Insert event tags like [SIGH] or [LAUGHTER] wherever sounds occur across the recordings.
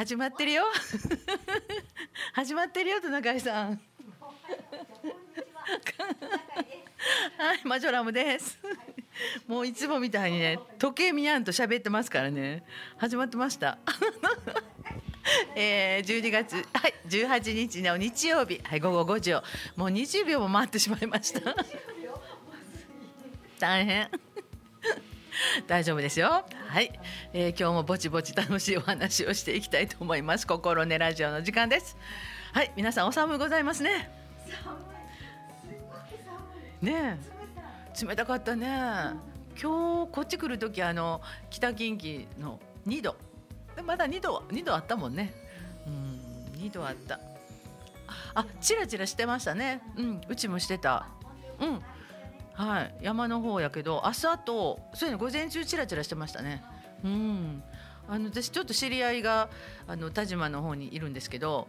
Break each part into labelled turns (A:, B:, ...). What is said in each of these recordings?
A: 始まってるよ。[LAUGHS] 始まってるよトナカイさん。はいマジョラムです。もういつもみたいにね時計見やんと喋ってますからね。始まってました。えー、12月、はい、18日の日曜日、はい、午後5時を。もう20秒も待ってしまいました。大変。大丈夫ですよ。はい、えー、今日もぼちぼち楽しいお話をしていきたいと思います。心根ラジオの時間です。はい皆さんお寒いございますね。ね冷たかったね。今日こっち来る時あの北近畿の2度。まだ2度2度あったもんね。うん。2度あった。あチラチラしてましたね。うんうちもしてた。うん。はい山の方やけど朝とそういうの午前中チラチラしてましたねうん。あの私ちょっと知り合いがあの田島の方にいるんですけど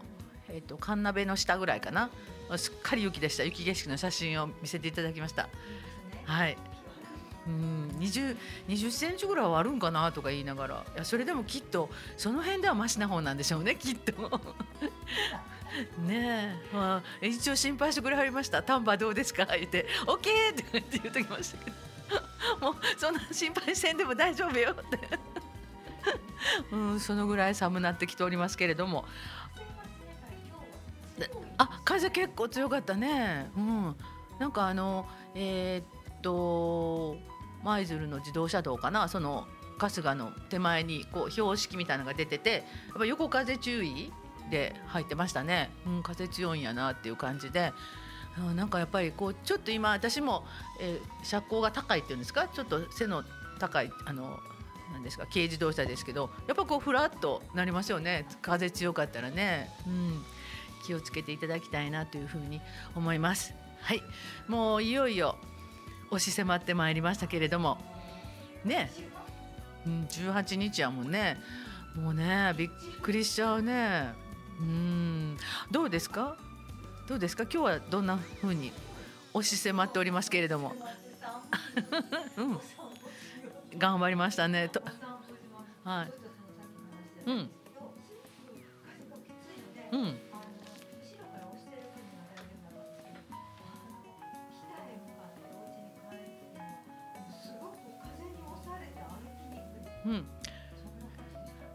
A: えっ、と神鍋の下ぐらいかな。すっかり雪でした。雪景色の写真を見せていただきました。はい。うん。20 20センチぐらいはあるんかなとか言いながら。いやそれでもきっとその辺ではマシな方なんでしょうね [LAUGHS] きっと。[LAUGHS] ねえ、まあ、一応心配してくれはりました「丹波どうですか?」言って「オッケー!」って言って言うときましたけど。[LAUGHS] もうそんな心配せんでも大丈夫よって。[LAUGHS] うんそのぐらい寒なってきておりますけれども。あ風結構強かったね。うん。なんかあのえー、っと舞鶴の自動車道かな？その春日の手前にこう標識みたいなのが出ててやっぱ横風注意で入ってましたね、うん、風強いんやなっていう感じで。なんかやっぱりこうちょっと今私も、えー、車高が高いっていうんですか？ちょっと背の高いあのなんですか？軽自動車ですけどやっぱこうふらっとなりますよね。風強かったらね、うん、気をつけていただきたいなというふうに思います。はい。もういよいよ押し迫ってまいりましたけれども。ね、うん、18日やもんね。もうねびっくりしちゃうね。うん。どうですか？どうですか？今日はどんなふうに押し迫っておりますけれども、[LAUGHS] うん、頑張りましたね。とはい。うん。うん。うん。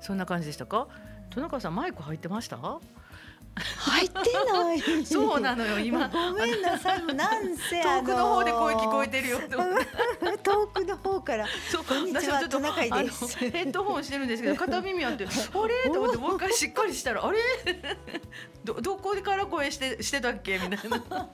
A: そんな感じでしたか？戸中さんマイク入ってました？
B: 入ってない。
A: そうなのよ今。
B: ごめんなさい。なんせ
A: 遠くの方で声聞こえてるよ
B: 遠くの方から
A: そうこんにちはトナカイです。ヘッドホンしてるんですけど [LAUGHS] 片耳あってあれ？と思ってもう。一回しっかりしたらあれ？どどこから声してしてたっけ？みたいな。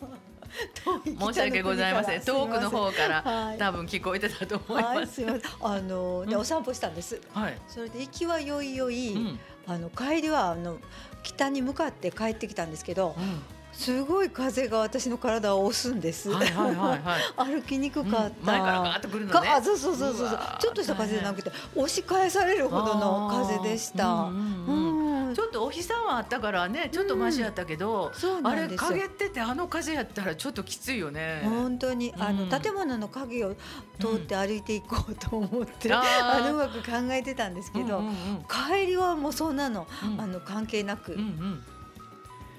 A: 申し訳ございません。遠くの方から、はい、多分聞こえてたと思います。はい、
B: あので、うん、お散歩したんです。はい。それで行きはよいよい、うん、あの帰りはあの北に向かって帰ってきたんですけど。うんすごい風が私の体を押すんです。はいはいはいはい、[LAUGHS] 歩きにくかった。うん、
A: 前からガーッとくるのね。あ、
B: そうそうそうそう。ちょっとした風じゃなくて、押し返されるほどの風でした。うん、
A: うんちょっとお日様あったからねちょっとマシやったけど、うん、あれ陰っててあの風やったらちょっときついよね。
B: 本当に、あの建物の影を通って歩いていこうと思って、あのうまく考えてたんですけど、帰りはもうそんなの、あの関係なく、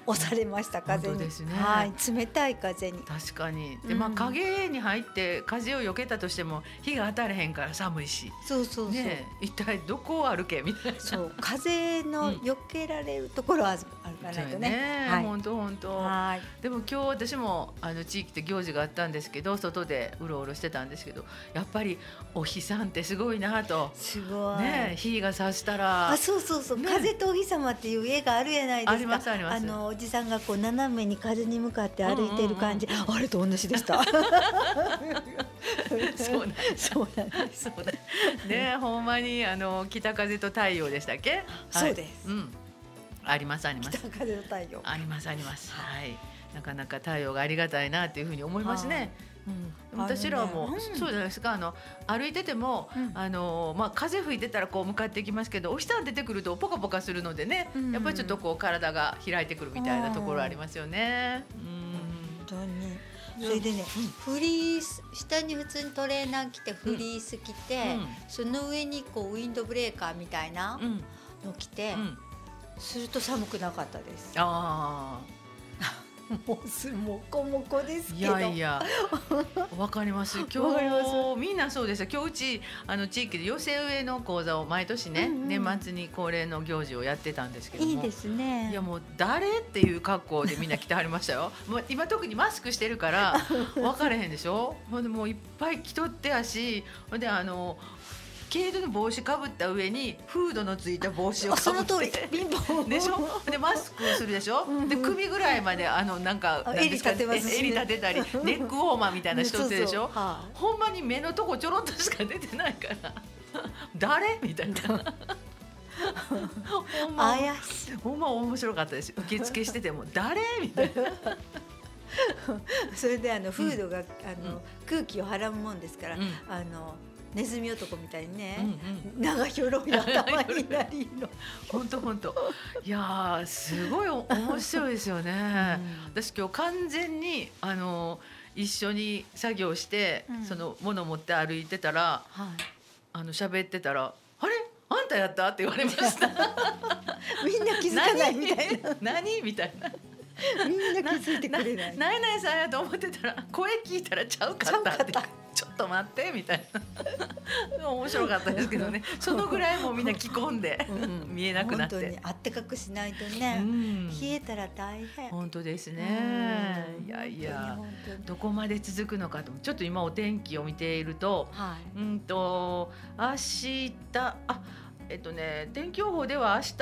B: 押されました風に、ね、はい。冷たい風に。
A: 確かに。で、まあ影に入って風を避けたとしても日が当たれへんから寒いし。
B: そうそうそう、ね、
A: 一体どこを歩けみたいな。
B: そう。風の避けられるところはあるかないとね。
A: 本当本当。でも今日私もあの地域で行事があったんですけど外でうろうろしてたんですけどやっぱりお日さんってすごいなと。
B: すご
A: い。ね日が差したら。
B: あそうそうそう、ね、風とお日様っていう絵があるやないですか。
A: ありますあります。あ
B: のおじさんがこう斜めに風に向かって歩いてる感じ、あれと同じでした。
A: そうなん
B: そうなんです。
A: ねほんまにあの北風と太陽でしたっけ？
B: そうです。
A: うん。ありますあります。
B: 北風と太陽。
A: ありますあります。はい。なかなか太陽がありがたいなっていうふうに思いますね。うん、私らも、ね。うん、そうじゃないですか。あの歩いてても、うん、あのまあ、風吹いてたらこう向かっていきますけどお日さん出てくるとポカポカするのでね、やっぱりちょっとこう体が開いてくるみたいなところありますよね。
B: 本当に。それでね、フリース下に普通にトレーナー着てフリース着て、その上にこうウィンドブレーカーみたいなの着て、すると寒くなかったです。
A: ああ [LAUGHS]
B: もうすもこもこです
A: いやいや。[LAUGHS] わかります。今日みんなそうです今日うちあの地域で寄せ植えの講座を毎年ね、うんうん、年末に恒例の行事をやってたんですけど
B: いいですね。
A: いやもう誰っていう格好でみんな来てはりましたよ。[LAUGHS] もう今特にマスクしてるから分かれへんでしょ？ほんでもういっぱい着とってやしほんであの毛糸の帽子かぶった上にフードのついた帽子をかぶって。
B: ビンボ
A: ンでしょ？でマスクするでしょ、うんで首ぐらいまであのなんか
B: 襟立てます、
A: ね、襟立てたり [LAUGHS] ネックウォーマーみたいな人ってでしょ、はあ、ほんまに目のとこちょろっとしか出てないから。誰？みたいな。[LAUGHS]
B: 怪しい。
A: ほんま面白かったです。受付してても。誰？みたいな。[LAUGHS]
B: それであのフードが、うん、あの空気を払うもんですから、うん、あのネズミ男みたいにね、うんうん、長ひょろい頭になりの。
A: 本当本当。いやすごい面白いですよね、うん、私今日完全にあの一緒に作業して、うん、その物持って歩いてたら、はい、あの喋ってたらあれ？あんたやった？って言われました。[LAUGHS]
B: みんな気づかないみたいな。
A: 何？みたいな。
B: みんな気づいてくれない。な
A: いないさんやと思ってたら声聞いたらちゃうかったって。ちょっと待ってみたいな。[LAUGHS] 面白かったですけどね。そのぐらいもみんな着込んで、うん、見えなくなって。
B: あったかくしないとね、うん、冷えたら大変。
A: 本当ですね、いやいや。どこまで続くのかとちょっと今お天気を見ていると、はい、うんと明日あえっとね、天気予報では明日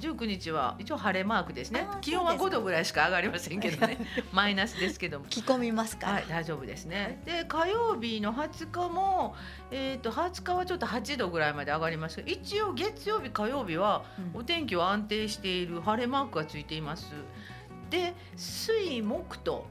A: 19日は一応晴れマークですね。気温は5度ぐらいしか上がりませんけどね。[LAUGHS] マイナスですけども。
B: 着込みますか
A: はい大丈夫ですね、で火曜日の20日も、えー、と20日はちょっと8度ぐらいまで上がります。一応月曜日火曜日はお天気は安定している晴れマークがついています。で水木と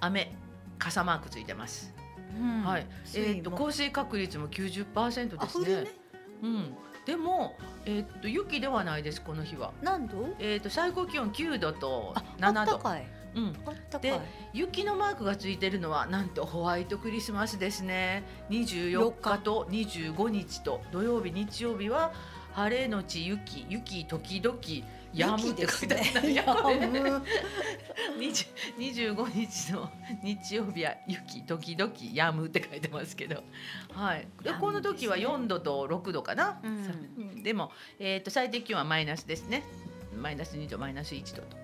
A: 雨傘マークついてます、うん、はい。えーと、と降水確率も90%ですね。うん、でも、えー、っと雪ではないですこの日は。
B: 何度？
A: えー、っと最高気温9度と7度。うん、で雪のマークがついてるのはなんとホワイトクリスマスですね。24日と25日と土曜日日曜日は晴れのち雪。雪時々やむって書いてある、ね、二十五日の日曜日は雪時々やむって書いてますけど、はい。でこの時は四度と六度かな。うん、でもえっ、ー、と最低気温はマイナスですね。マイナス二度マイナス一度と。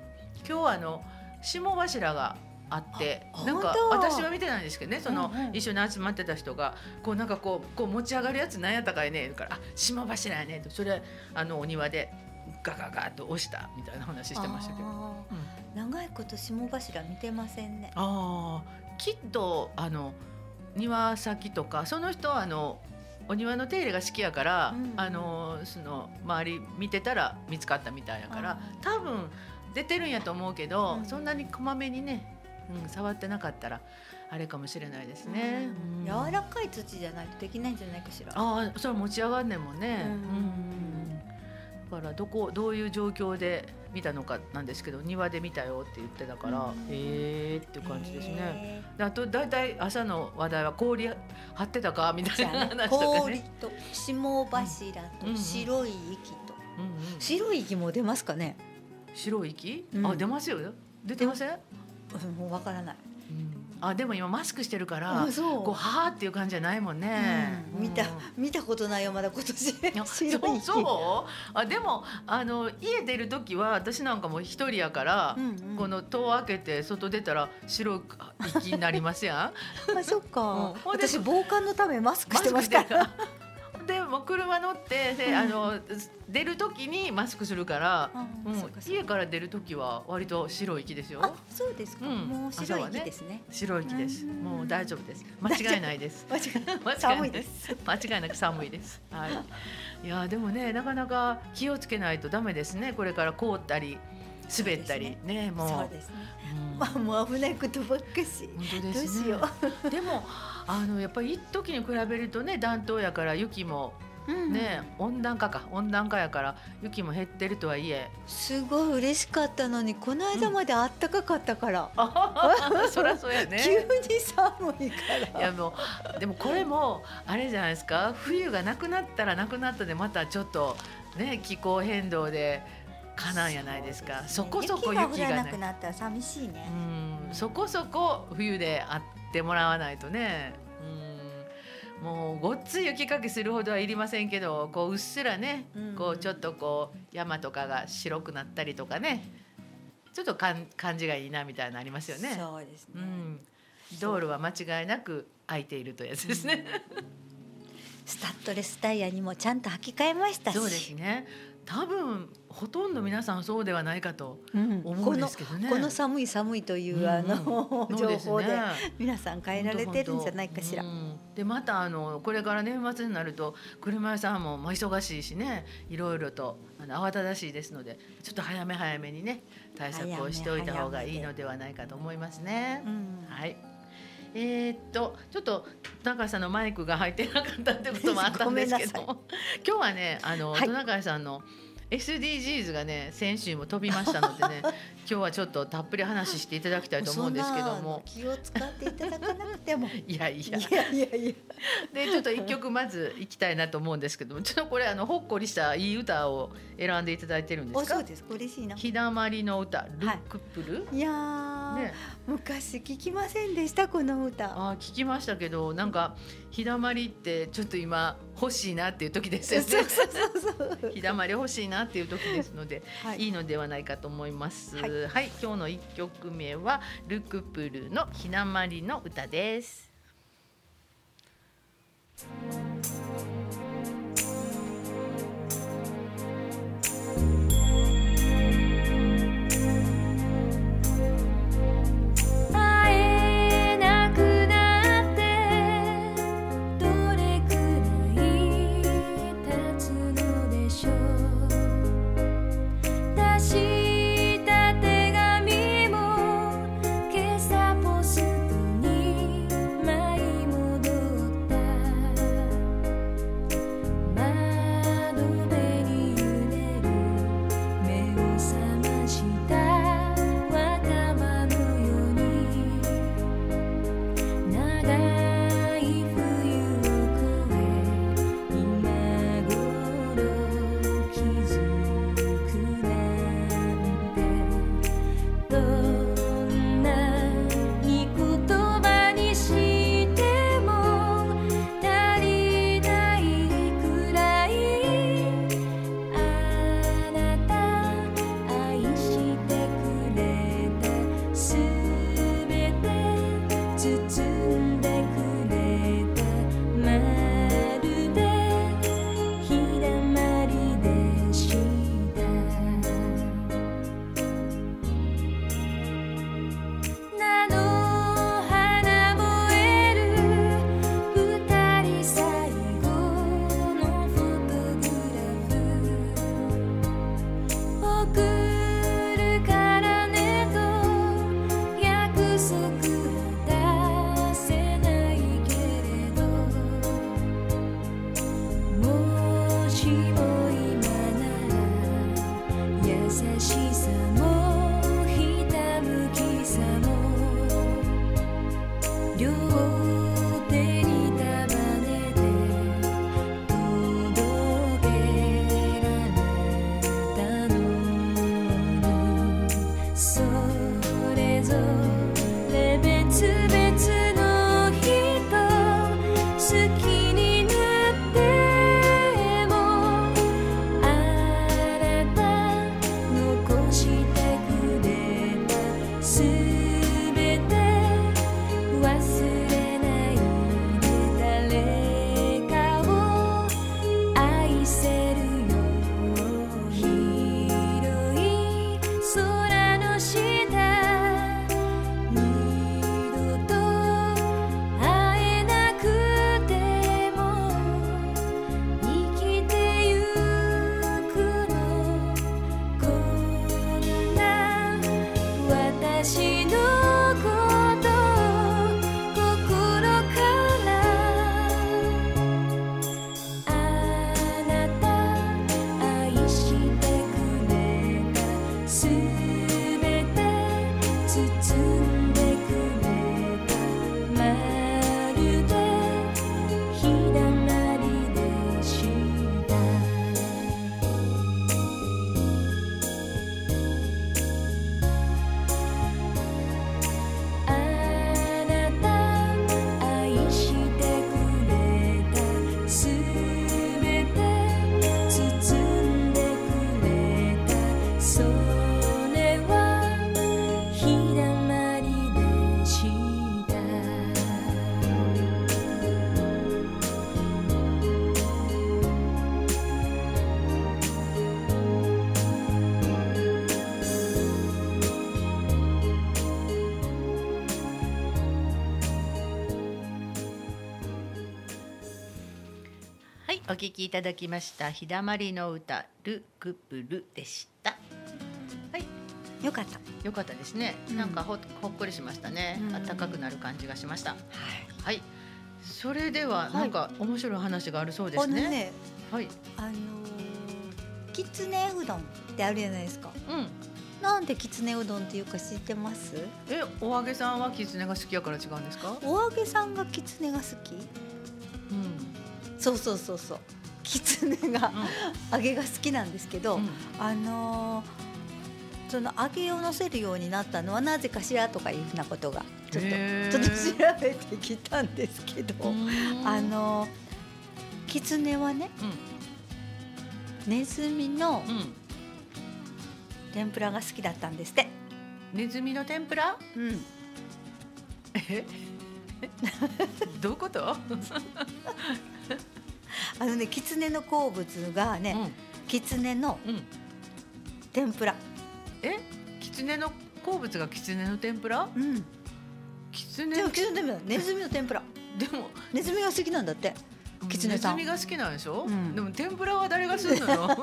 A: 今日はあの霜柱があってなんか私は見てないんですけどね。その、うんうん、一緒に集まってた人がこうなんかこうこう持ち上がるやつなんやったかいねから「あ霜柱やね」と。それあのお庭でガガガと押したみたいな話してましたけど、うん、
B: 長いこと霜柱見てませんね。
A: ああきっとあの庭先とかその人はあのお庭の手入れが好きやから、うん、あのその周り見てたら見つかったみたいやから多分出てるんやと思うけど、うん、そんなにこまめにね、うん、触ってなかったらあれかもしれないですね、
B: うん、柔らかい土じゃないとできないんじゃないかしら。
A: ああそれ持ち上がんねんもんね、うんからどこどういう状況で見たのかなんですけど庭で見たよって言ってたから、ええー、っていう感じですね。あと大体朝の話題は氷張ってたかみたいな話とかね。氷
B: と霜柱と白い息と、うんうん、白い息も出ますかね？
A: 白い息？うん、あ出ますよ。出てません？
B: もうわからない。
A: あでも今マスクしてるからこうはあっていう感じじゃないもんね、
B: うん、見た見たことないよまだ今年。[LAUGHS]
A: そうそう。あでもあの家出る時は私なんかも一人やから、この戸を開けて外出たら白い息になりますや
B: ん。[LAUGHS] あそっか、うん、私防寒のためマスクしてますから
A: でも車乗ってで、あの出る時にマスクするから、うん、家から出る時は割と白い木ですよ。
B: そうですか。もう白い木ですね。
A: 白い木です。もう大丈夫です。間違いないです。
B: 間違 [LAUGHS] いです。[LAUGHS]
A: 間違いなく寒いです。はい。いやでもねなかなか気をつけないとダメですね。これから凍ったり。滑ったりねもう
B: そうですね、まあもう危ないことばっかし。本当ですね。
A: でもあのやっぱり一時に比べるとね暖冬やから雪もね、温暖化か。温暖化やから雪も減ってるとはいえ。
B: すごい嬉しかったのにこの間まであったかかったから、
A: うん、そりゃそうやね。
B: 急に寒いか
A: ら。いやもうでもこれもあれじゃないですか。冬がなくなったらなくなったでまたちょっとね気候変動でかなんやないですか。そこそこ雪が
B: なくなったら寂しいね。
A: うん、そこそこ冬であってもらわないとね。うん、もうごっつい雪かきするほどはいりませんけど、こううっすらね、こうちょっとこう山とかが白くなったりとかね。ちょっとかん感じがいいなみたいなありますよね。
B: そうですね。
A: うん、道路は間違いなく空いているというやつですね。
B: スタッドレスタイヤにもちゃんと履き替えました
A: そうですね。多分ほとんど皆さんそうではないかと思うんですけどね。
B: うん、この寒い寒いという、あの、うん、情報で皆さん変えられてるんじゃないかしら。
A: でまたあのこれから年末になると車屋さんもまあ忙しいしねいろいろとあの慌ただしいですのでちょっと早め早めにね対策をしておいた方がいいのではないかと思いますね。はい。えー、っとちょっと高橋さんのマイクが入ってなかったってこともあったんですけど今日はねあの、はい、高橋さんの SDGs がね先週も飛びましたのでね [LAUGHS] 今日はちょっとたっぷり話していただきたいと思うんですけども。[LAUGHS]
B: 気を使っていただかなくても。
A: いやいや。
B: いやいやいや。
A: でちょっと一曲まずいきたいなと思うんですけどもちょっとこれあのほっこりしたいい歌を選んでいただいてるんですか？
B: そうです。嬉しいな。
A: 日だまりの歌ルックプル、
B: はい、いや、ね、昔聞きませんでしたこの歌。
A: あ聞きましたけどなんか日だまりってちょっと今欲しいなっていう時ですよね。[LAUGHS] 日だまり欲しいなっていう時ですので、はい、いいのではないかと思います。はい、はい、今日の一曲目はルクプルのひだまりの歌です。お聞きいただきました日だまりの歌ルクプルでした。
B: はい。よかった。
A: よかったですね、うん、なんかほほっこりしましたね、うん、暖かくなる感じがしました、はい、はい、それではなんか面白い話があるそうですね、ね、
B: はい。あのー、きつねうどんってあるじゃないですか。うん。なんできつねうどんっていうか知ってます？
A: えお揚げさんはきつねが好きやから違うんですか？
B: お揚げさんがきつねが好き？うんそうそうそうそうきつねが、揚げが好きなんですけど、うん、あのー、その揚げを乗せるようになったのはなぜかしらとかいうふうなことがちょっとちょっと調べてきたんですけどあのー、きつねはね、うん、ネズミの天ぷらが好きだったんですって。
A: ネズミの天ぷら？うん。え？[LAUGHS] どういうこと？[LAUGHS]
B: あのね狐の好物がね、うん、狐の天ぷら、
A: うん、え？狐の好物が狐の天ぷら？うん。
B: 狐の狐のネズミの天ぷら。でもネズミが好きなんだって
A: キツネさん。ネズミが好きなんでしょ？うん、でも天ぷらは誰がするのよ。[LAUGHS]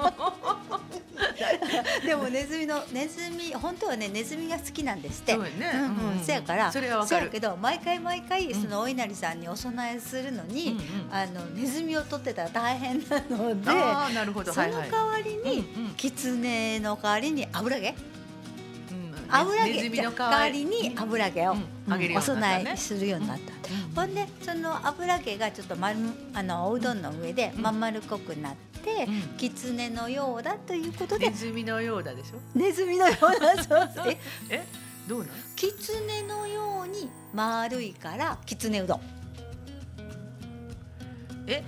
B: でもネズミのネズミ本当はねネズミが好きなんですって。そうね。うんうん。せやからそれはわかる。けど毎回毎回そのお稲荷さんにお供えするのに、うんうん、あのネズミを取ってたら大変なので、あなるほど。その代わりに、キツネの代わりに油揚げ？油揚げ代わりに油揚げを、お供えするようになった。ほんでその油揚げがちょっと丸あのおうどんの上でまん丸っこくなって、狐のようだということで。
A: ネズミのようだでしょ？
B: ネズミのようなそう
A: え [LAUGHS] え？どうなの？
B: 狐のように丸いから狐うどん。
A: え？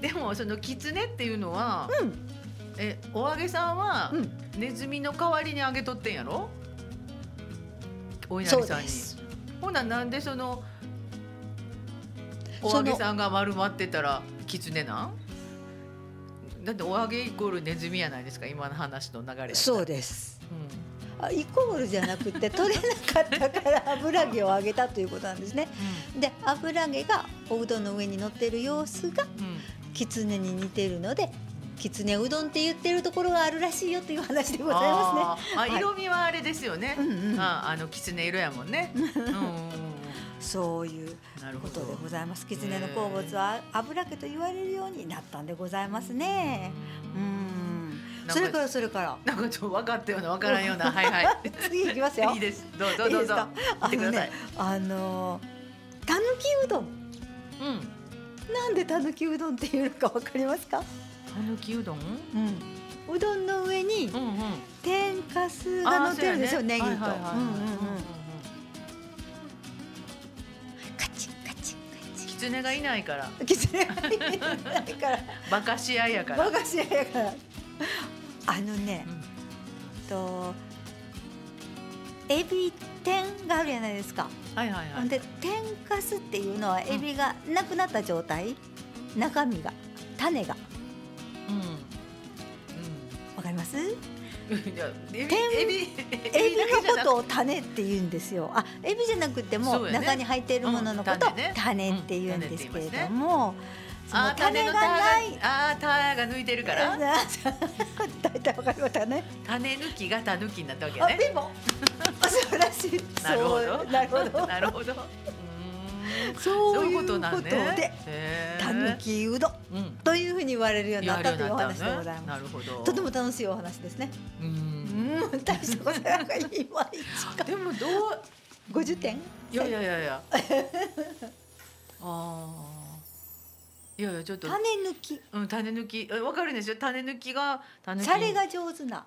A: でもその狐っていうのは、うん、えお揚げさんは、うん、ネズミの代わりに揚げとってんやろ？お稲荷さんに。ほななんでそのお揚げさんが丸まってたら狐なん？だってお揚げイコールネズミやないですか今の話の流れ
B: そうです、うん、あイコールじゃなくて [LAUGHS] 取れなかったから油揚げを揚げたということなんですね、うん、で油揚げがおうどんの上に乗ってる様子が、うん、狐に似てるのできつねうどんって言ってるところがあるらしいよという話でございます
A: ね。あ、色味はあれですよね。うんうん、あ、あのきつね色やもんね。[LAUGHS] うん
B: そういうことでございます。狐の好物は油気と言われるようになったんでございますね。うん。それからそれから。
A: なんかちょっと分かったような分からんような。はいはい。[LAUGHS]
B: 次いきますよ。[LAUGHS]
A: いいです。どうぞどうぞ。あのね、
B: あのたぬきうどん。うん。なんでたぬきうどんっていうのかわかりますか？
A: うどん？う
B: ん。うどんの上に天かすが乗ってるんですよ、ネギと。うんうんうん。
A: 狐がいないから。
B: 狐がいないから。
A: バカし合いやから。
B: バカし合いやから。あのね、うん、とエビ天があるじゃないですか。はいはいはい。で天かすっていうのはエビがなくなった状態、うん、中身が種がわかります？エビエビエビのことを種って言うんですよ。あ、エビじゃなくても、中に入っているもののことを種って言うんですけれども。
A: あ種がないあ種が抜いてるから。[LAUGHS]
B: 大体わかりましたね。
A: 種抜きがた抜きになったわけね。
B: でも。[LAUGHS] 素晴らしい。
A: なるほど。なるほど。[LAUGHS] なるほど
B: そういうことでたぬきうどんというふうに言われるようになったというお話でございます。なるほど。とても楽しいお話ですね。うん、大したことないかいまいち
A: でもどう
B: 五十点？
A: いやいやいやいや。ああ。いやいやちょっと
B: 種抜き。
A: うん、種抜き、わかるんですよ。種抜きが
B: 種。シャレが上手な。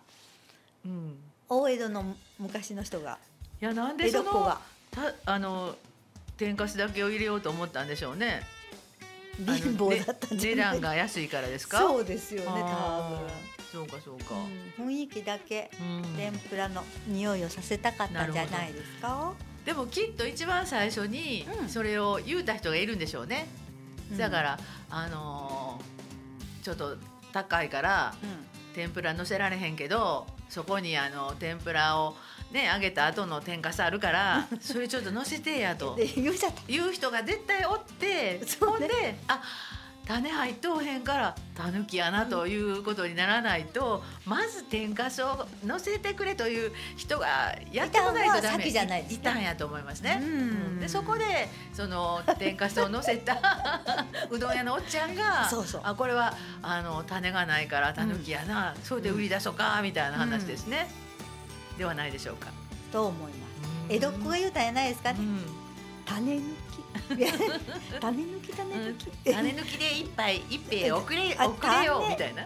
B: うん。大江戸の昔の人が。
A: いやなんでそのたあの天かすだけを入れようと思ったんでしょうね。
B: 貧乏だった
A: 値段が安いからですか？
B: そうですよね、多分。
A: そうかそうか、
B: うん、雰囲気だけ天ぷらの匂いをさせたかったんじゃないですか？
A: でもきっと一番最初にそれを言うた人がいるんでしょうね。うん、だからあのー、ちょっと高いから、天ぷら乗せられへんけどそこにあの天ぷらをね揚げた後の天かすあるから [LAUGHS] それちょっと乗せてやと。言う人が絶対おって、そんであ種入っとうへんからたぬきやなということにならないと、まず天かすを乗せてくれという人がやってこないとダメ。
B: じゃない
A: いたんやと思いますね。うん。でそこでその天かすを乗せた [LAUGHS] うどん屋のおっちゃんが
B: そうそう。
A: あこれはあの種がないからたぬきやな、うん、それで売り出そうかみたいな話ですね、うん、ではないでしょうか。
B: と思います。江戸っ子が言うたんやないですかね。種抜き種抜き種抜き、
A: 種抜きで一杯一杯遅れ遅れよみたいな。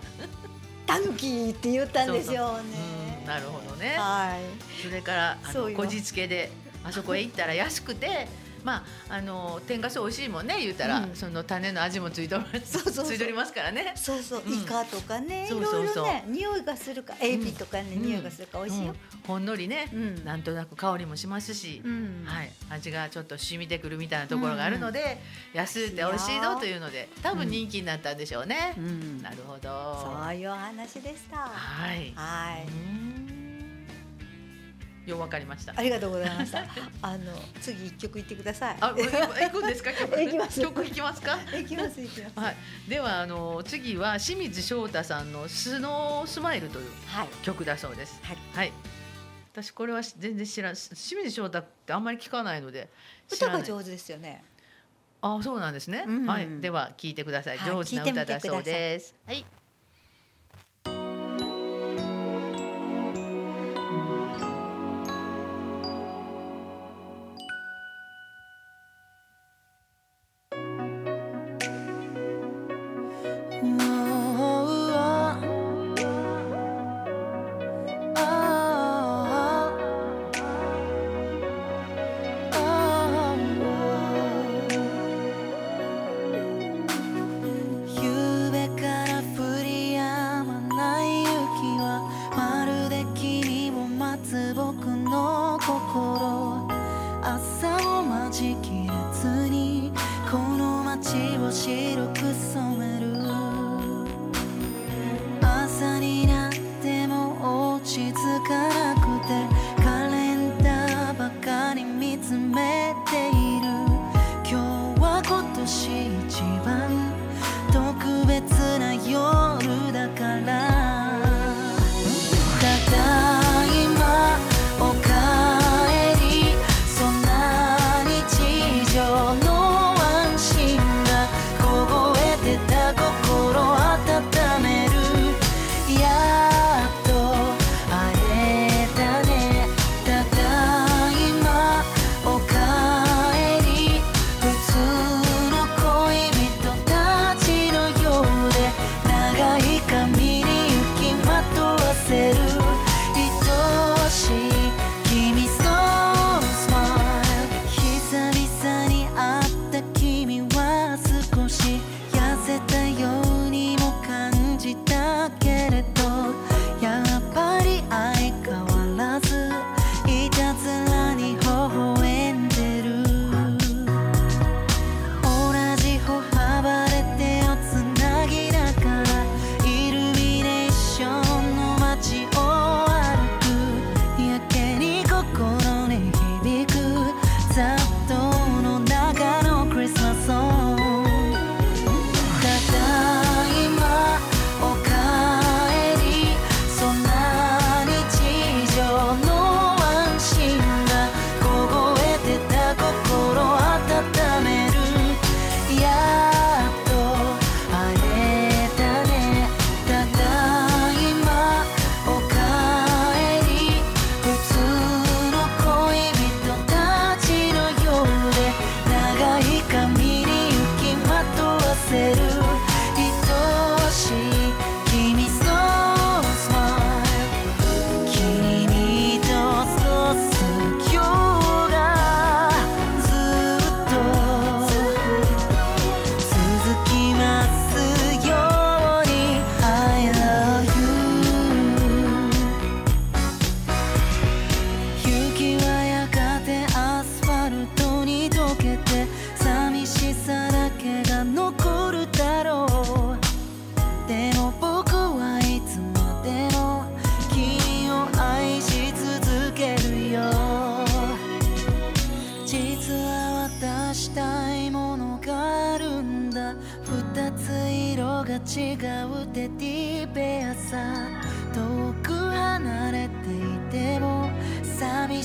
B: たぬきって言ったんでしょう
A: ね。なるほどね。はい。それからあのこじつけであそこへ行ったら安くて。まああの天かす美味しいもんね言うたら、うん、その種の味もついとそうそうついとりますからね。
B: そうそう、イカとかね、いろいろね匂いがするかエビとかね、うん、匂いがするか美味しいよ。
A: ほんのりね、なんとなく香りもしますし、はい。味がちょっと染みてくるみたいなところがあるので、安うて美味しいぞというので多分人気になったんでしょうね。なるほど。
B: そういう話でした。
A: はい。
B: はい。
A: ようわかりました。
B: ありがとうございました。[LAUGHS] あの次一曲言ってください。あ、
A: 行くんですか？曲。
B: 行きます。
A: 曲行きますか？
B: 行きます行きます。
A: はい。ではあの次は清水翔太さんのスノースマイルという曲だそうです。はい。はい。私これは全然知らん。清水翔太ってあんまり聞かないので。
B: 歌が上手ですよね。
A: あ、そうなんですね。はい。では聞いてください。上手な歌だそうです。はい。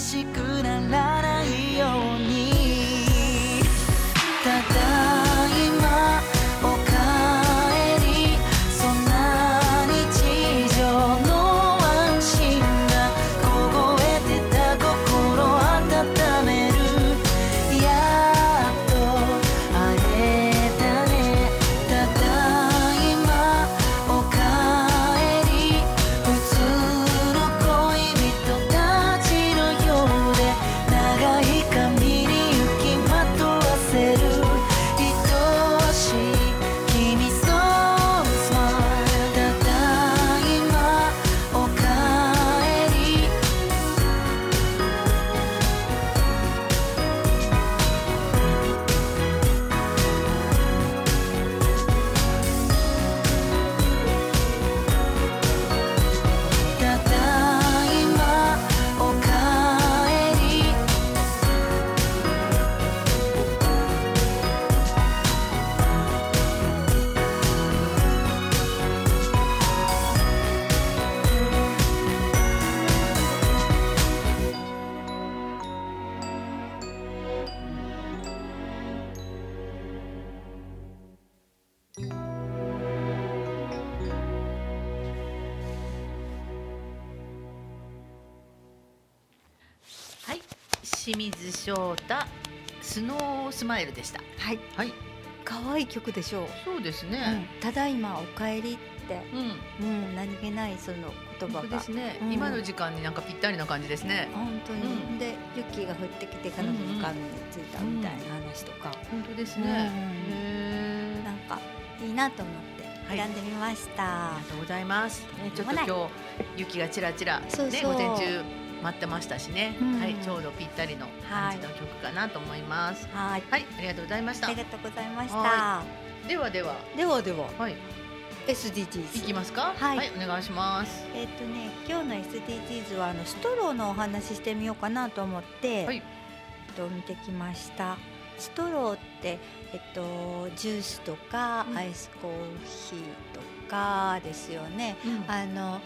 C: しくなら
A: 翔太スノースマイルでした。
B: はい。
A: はい。
B: 可愛い曲でしょう、
A: そうです
B: うん。
A: ね、
B: ただいまおかえりって、
A: うん。
B: うん、何気ないその言葉が。
A: ですね、
B: うん。
A: 今の時間になんかぴったりな感じですね。
B: 本当に、
A: うん。
B: で雪が降ってきて彼女の髪についたみたいな話とか、
A: 本当ですね、
B: うんなんかいいなと思って
A: はい。
B: 選んでみました、
A: ありがとうございます。ね、ちょっと今日雪がちらちらね午前中待ってましたしね、
B: うん。
A: はいちょうどぴったりの感じの曲かなと思います。
B: はい。
A: はい、ありがとうございました。
B: あり。がとうございました。
A: はではでは。
B: ではでは。
A: はい、
B: SDGs
A: いきますか？
B: はい。
A: お願いします。
B: えっ、とね今日の SDGs はあのストローのお話ししてみようかなと思って、
A: はい。
B: えっと見てきました。ストローってえっとジュースとか
A: うん。
B: アイスコーヒーとかですよね、
A: うん。
B: あの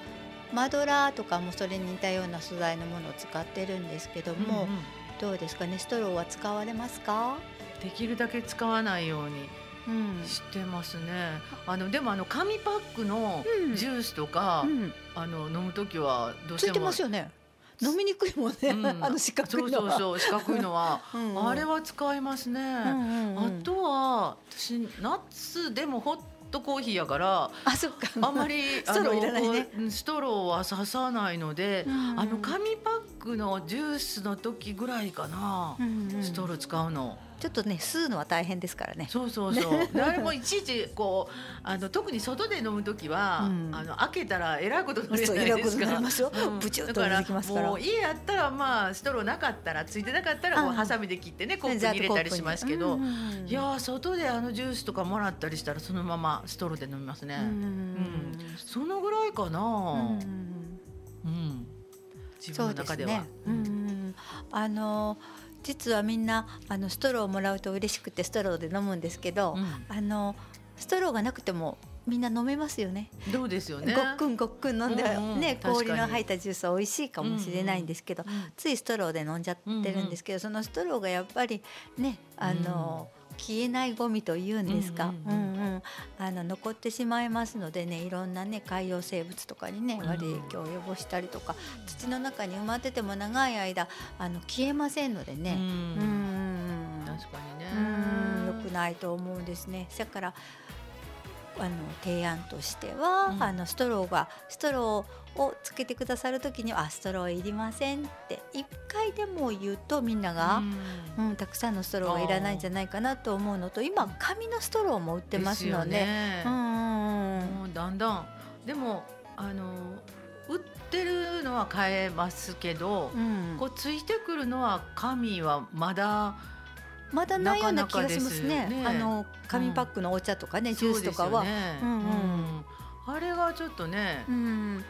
B: マドラーとかもそれに似たような素材のものを使ってるんですけども、
A: うんうん。
B: どうですか？ねストローは使われますか、
A: できるだけ使わないように
B: うん。
A: してますね。あのでもあの紙パックの
B: うん。
A: ジュースとか、
B: うん、
A: あの飲むときはどうし
B: ついて
A: ても
B: ますよね。飲みにくいもんね、
A: うん。[LAUGHS]
B: あの四角
A: そそう
B: いうのは
A: そう四角いのは、[LAUGHS]
B: うんうん。
A: あれは使いますね。
B: うんうんうん。
A: あとは私ナッツでもホットコーヒーやから
B: あそっか。
A: あんまり [LAUGHS]
B: ストローいらないね。
A: ストローは刺さないので、
B: うん。
A: あの紙パックのジュースの時ぐらいかな、
B: うんうん。
A: ストロー使うの。
B: ちょっとね吸うのは大変ですからね。
A: そうそうそう。であれもいちいちこうあの特に外で飲む時は、
B: うん。
A: あの開けたらえらいことになるじゃないですか。
B: なりますよ、
A: うん。
B: ブチュッと出てきますから。
A: もう家やったらまあストローなかったらついてなかったらこう
B: うん
A: ハサミで切ってねコップに入れたりしますけど、
B: うん
A: いやー外であのジュースとかもらったりしたらそのままストローで飲みますね。
B: うん
A: うんそのぐらいかな。
B: うん
A: うん。自分の中では。
B: ね、うんうん。あの実はみんなあのストローをもらうと嬉しくてストローで飲むんですけど、
A: うん。
B: あのストローがなくてもみんな飲めますよね。
A: どうですよね。
B: ごっくんごっくん飲んで、
A: うんうん
B: ね氷の入ったジュースは美味しいかもしれないんですけど、
A: うん
B: ついストローで飲んじゃってるんですけど、そのストローがやっぱりねあの、消えないゴミというんですか、
A: う
B: うんん。うんあの残ってしまいますのでねいろんなね海洋生物とかにね
A: うん
B: 悪い影響を及ぼしたりとか、土の中に埋まってても長い間あの消えませんので
A: う
B: ね、うん
A: ん。
B: うん。
A: 確かにね。
B: うん。良くないと思うんですね。だからあの提案としては、
A: うん。
B: あのストローがストローをつけてくださる時にはあストローいりませんって一回でも言うとみんなが、うん。たくさんのストローがいらないんじゃないかなと思うのと今紙のストローも売ってますので。
A: だんだん。でもあの売ってるのは買えますけど、
B: うん。
A: こうついてくるのは紙はまだ
B: まだないような気がしますね。
A: なかなかですよね。
B: あの紙パックのお茶とかね、ジュースとかは。
A: あれがちょっとね、
B: うん。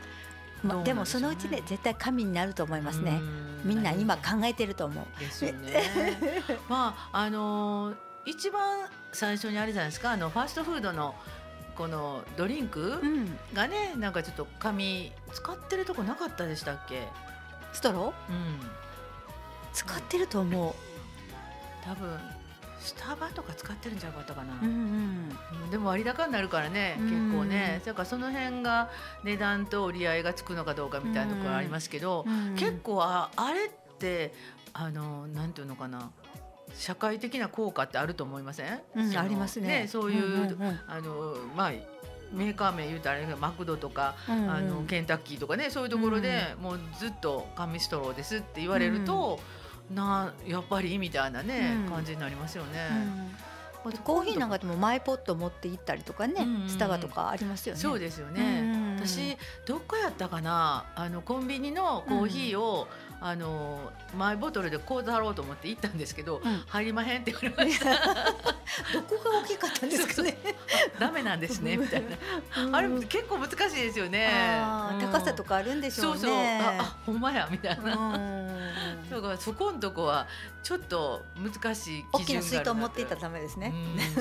B: ま
A: どうなん
B: でもそのうちね絶対紙になると思いますね。
A: うん。
B: みんな今考えてると思う。
A: ですよね。[LAUGHS] まああのー一番最初にあれじゃないですか。あのファーストフードのこのドリンクがね、なんかちょっと紙使ってるとこなかったでしたっけ？
B: ストロ
A: ー、うん、
B: 使ってると思う
A: 多分スタバとか使ってるんじゃなかったかな、うんうん、でも割高になるからね結構ね、だからその辺が値段と折り合いがつくのかどうかみたいなところありますけど、うん。うん、結構ああれってあのなんていうのかな。社会的な効果ってあると思いません、
B: うん、ありますね、
A: ね、そういううんうんうん、あのまあメーカー名言うたらマクドとか、うんうん、あのケンタッキーとかねそういうところで、もうずっと紙ストローですって言われると、うん、なやっぱりみたいなね、うん、感じになりますよね。
B: うん、コーヒーなんかでもマイポット持って行ったりとかね、うんうん、スタバとかありますよね。
A: そうですよね。うんうん、私どこやったかなあのコンビニのコーヒーを、うんあのマイボトルでこうだろうと思って行ったんですけど、うん、入りまへんって言われました。[LAUGHS]
B: どこが大きかったんですかね。
A: ダメなんですねみたいな、うん、あれ結構難しいですよね、
B: 高さとかあるんでしょうね。そうそう。
A: あほんまやみたいな、だからそこのとこはちょっと難しい
B: 大きな水筒持っていったらダメですね、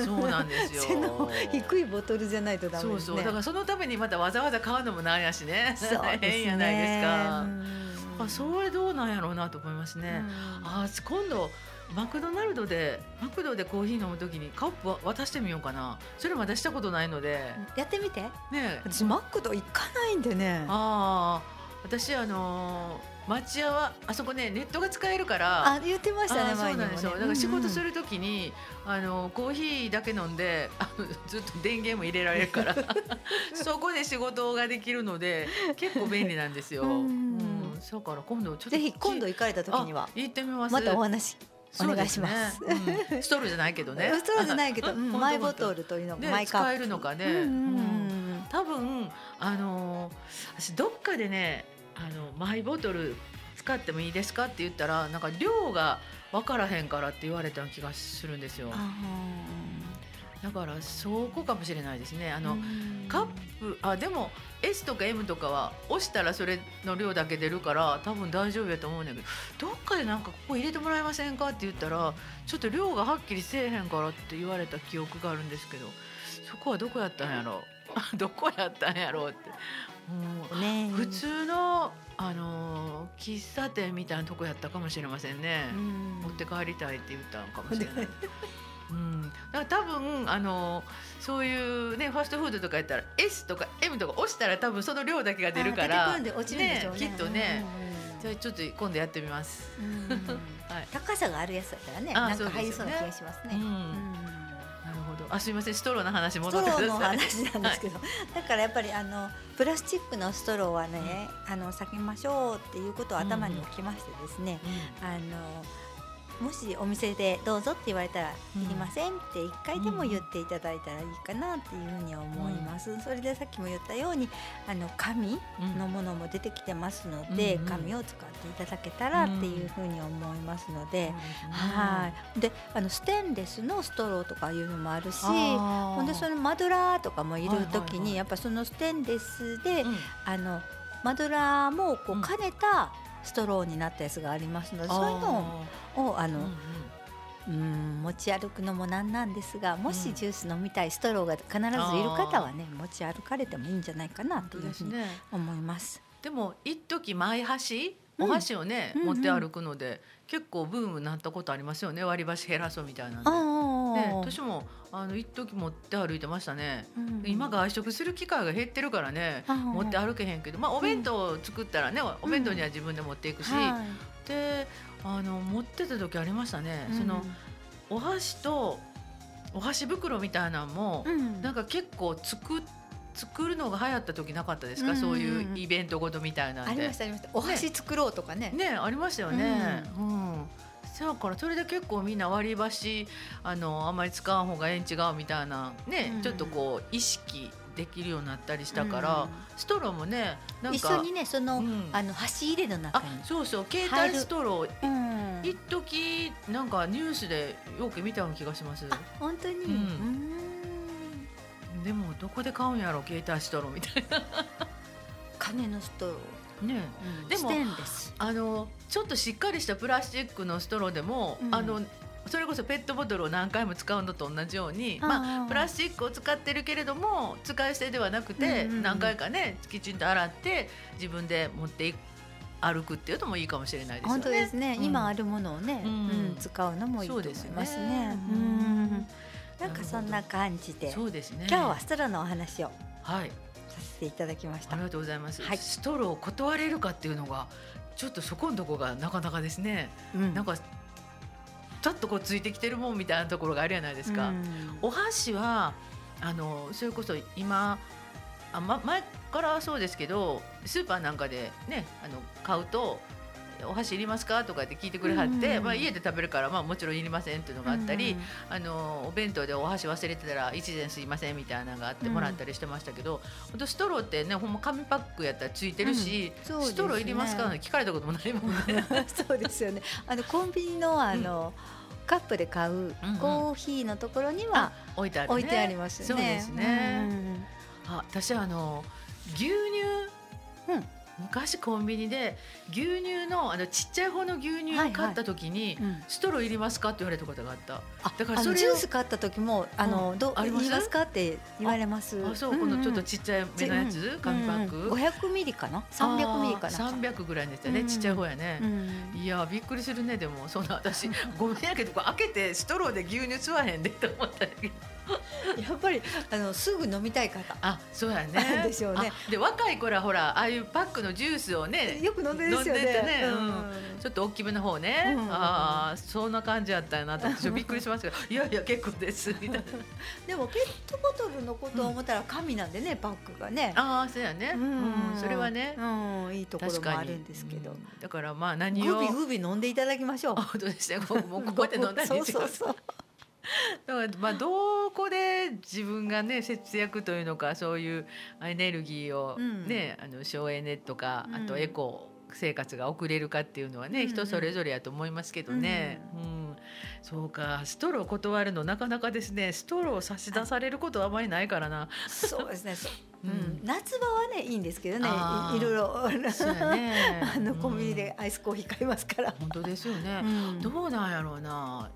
A: そうなんですよ。
B: 低いボトルじゃないとダメです、ね、
A: そうそう。だからそのためにまたわざわざ買うのもなんやしね。そう [LAUGHS] 変やないですか、あそれどうなんやろうなと思いますね。うん、あ今度マクドナルドでマクドでコーヒー飲むときにカップ渡してみようかな。それまだしたことないので。
B: やってみて。ね私マクド行かないんでね。
A: ああ私あのー町屋はあそこねネットが使えるから。
B: あ言ってましたね
A: そうなんですよ、だから仕事するときに、うんうん、あのコーヒーだけ飲んであずっと電源も入れられるから。[LAUGHS] そこで仕事ができるので結構便利なんですよ。うん、うん、だから今度ちょっと
B: ぜひ今度行かれた時には。
A: 行ってみます。
B: またお話お願いします。
A: ストローじゃないけどね。[LAUGHS]
B: ストローじゃないけど、マイボトルというのがマイカ
A: ップ。使えるのかね。うん多分あの私どっかでねあのマイボトル使ってもいいですかって言ったらなんか量が分からへんからって言われた気がするんですよ。だからそこかもしれないですね。あのカップあでも S とか M とかは押したらそれの量だけ出るから多分大丈夫やと思うんだけどどっかでなんかここ入れてもらえませんかって言ったらちょっと量がはっきりせえへんからって言われた記憶があるんですけどそこはどこやったんやろう？[LAUGHS] どこやったんやろうって。もうね、普通のあの喫茶店みたいなとこやったかもしれませんね、ん、持って帰りたいって言ったのかもしれない。[LAUGHS] うん、だから多分あのそういうねファストフードとかやったら S とか M とか押したら多分その量だけが出るから
B: ね、
A: きっとね、じゃあちょっと今度やってみます。
B: はい、高さがあるやつだったらねなんか入りそうな気がしますね。
A: あすみません。ストローの話
B: 戻ってください。ストローの話なんですけど、はい、だからやっぱりあのプラスチックのストローはね、うん、あの避けましょうっていうことを頭に置きましてですね、うん、あのもしお店でどうぞって言われたら「いりません」って一回でも言っていただいたらいいかなっていうふうに思います。それでさっきも言ったようにあの紙のものも出てきてますので、紙を使っていただけたらっていうふうに思いますので、はい。であのステンレスのストローとかいうのもあるしほんでそのマドラーとかもいる時にやっぱそのステンレスで、あのマドラーもこう兼ねた、ストローになったやつがありますのでそういうのをあの、うん、うん、持ち歩くのもなんなんですがもしジュース飲みたいストローが必ずいる方はね持ち歩かれてもいいんじゃないかなというふうに思います。
A: でも一時前箸お箸をね、うん、持って歩くので、結構ブームになったことありますよね。割り箸減らそうみたいなんで。ね、私もあの一時持って歩いてましたね、うん、今外食する機会が減ってるからね、持って歩けへんけど、まあ、お弁当作ったらね、お弁当には自分で持っていくし、であの持ってた時ありましたね。そのお箸とお箸袋みたいなのも、なんか結構作作るのが流行った時なかったですか、うんうん、そういうイベントごとみたいなん
B: で。ありましたありました。お箸作ろうとかね
A: ねありましたよね、うん、うん、だからそれで結構みんな割り箸あのあんまり使わん方がええん違うみたいなね、うん、ちょっとこう意識できるようになったりしたから、うん、ストローもね
B: なんか一緒にねその、うん、あの箸入れの中に。
A: そうそう携帯ストロー、うん、一時なんかニュースでよく見たような気がします。
B: 本当に、うん。
A: でもどこで買うんやろ携帯ストローみたいな。
B: 金のストロー。
A: ね、うん、でもあのちょっとしっかりしたプラスチックのストローでも、うん、あのそれこそペットボトルを何回も使うのと同じようにまあプラスチックを使ってるけれども使い捨てではなくて何回かねきちんと洗って自分で持っていく歩くっていうのもいいかもしれないですね。
B: 本当ですね。うん、今あるものをね、うん、使うのもいいと思いますね。うん、なんかそんな感じで、
A: そうですね。
B: 今日はストローのお話を
A: はい
B: させていただきました。
A: ありがとうございます。はい、ストローを断れるかっていうのがちょっとそこのとこがなかなかですね。なんかちょっとこうついてきてるもんみたいなところがあるじゃないですか。お箸はあのそれこそ今あ、ま、前からそうですけどスーパーなんかでねあの買うとお箸いりますか？とかって聞いてくれはって、うんまあ、家で食べるから、まあ、もちろんいりませんっていうのがあったり、うん、あのお弁当でお箸忘れてたら一膳すいませんみたいなのがあってもらったりしてましたけど、うん、ストローってねほんま紙パックやったらついてるし、ストローいりますか聞かれたこともないもんね。[LAUGHS]
B: そうですよね。あのコンビニのあの、カップで買うコーヒーのところには置いてありますね。
A: そうですね。あ私あの牛乳、うん、昔コンビニで牛乳のあのちっちゃい方の牛乳を買った時に、はいはい、ストローいりますかって言われたことがあった。
B: だからそれジュース買った時もあの、うん、どういります？かって言われます。
A: あそう、このちょっとちっちゃい目のやつ、紙パック。
B: 五百ミリかな、三百ミリかな？
A: 三百ぐらいですよね、ちっちゃい方やね。いやびっくりするねでもそんな私ごめんやけど開けてストローで牛乳吸わへんでと思ったけど。[LAUGHS]
B: やっぱりあのすぐ飲みたい方。
A: あそうやね。
B: でしょうね。
A: で若い頃はほらああいうパックのジュースをね
B: よく飲んでるんですよね。ね、
A: うん、ちょっと大きめの方ね、うん、ああそんな感じやったよなって私びっくりしますけど [LAUGHS] いやいや結構です。みたいな。
B: でもペットボトルのことを思ったら紙なんでね、パックがね。
A: ああそうやね、うん、それはね、
B: うん、いいところもあるんですけど、
A: だからまあ何を。
B: グビグビ飲んでいただきましょう。
A: 本当ですね。もうここで飲んだり [LAUGHS] そうそうそう [LAUGHS] だからまあどこで自分がね節約というのかそういうエネルギーをね、うん、あの省エネとかあとエコ生活が送れるかっていうのはね、うん、人それぞれやと思いますけどね、うん、うん、そうか。ストロー断るのなかなかですね。ストロー差し出されることはあまりないからな。
B: そうですね。[LAUGHS] うん、夏場はねいいんですけどねいろいろ、ね、[LAUGHS] あのコンビニでアイスコーヒー買いますから、
A: 本当ですよね、どうなんやろうな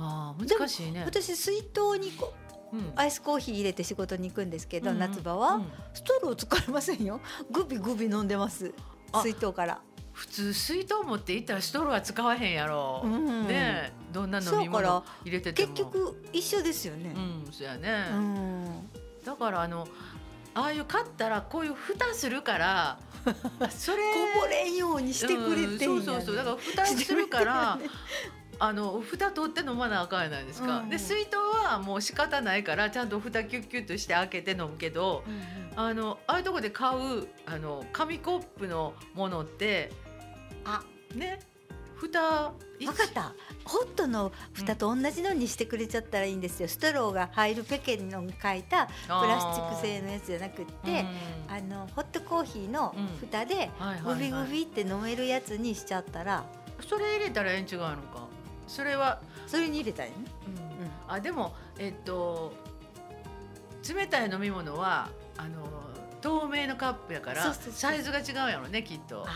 A: あ難しいね。
B: 私水筒にこう、うん、アイスコーヒー入れて仕事に行くんですけど、うん、夏場は、うん、ストロー使いませんよ。グビグビ飲んでます。水筒から。
A: 普通水筒持っていったらストローは使わへんやろ、うん、ねどんな飲み物入れて
B: 結局一緒ですよね。
A: うんそうやね、だからあのああいう買ったらこういう蓋するから [LAUGHS]
B: それこぼれんようにしてくれて、ね、
A: そうそうそう。だから蓋するから、あの蓋取って飲まなあかんやないですか、うん、で水筒はもう仕方ないからちゃんと蓋キュッキュッとして開けて飲むけど、うんうん、あのああいうとこで買うあの紙コップのものってあ。ね蓋
B: 分かった。ホットの蓋と同じのにしてくれちゃったらいいんですよ、うん、ストローが入るペケの書いたプラスチック製のやつじゃなくって、あのホットコーヒーの蓋でグビグビって飲めるやつにしちゃったら、
A: それ入れたらええん違うのかそれは
B: それに入れたいね、
A: うん、あでもえっと冷たい飲み物はあの透明のカップやからサイズが違うやろねきっと、ね、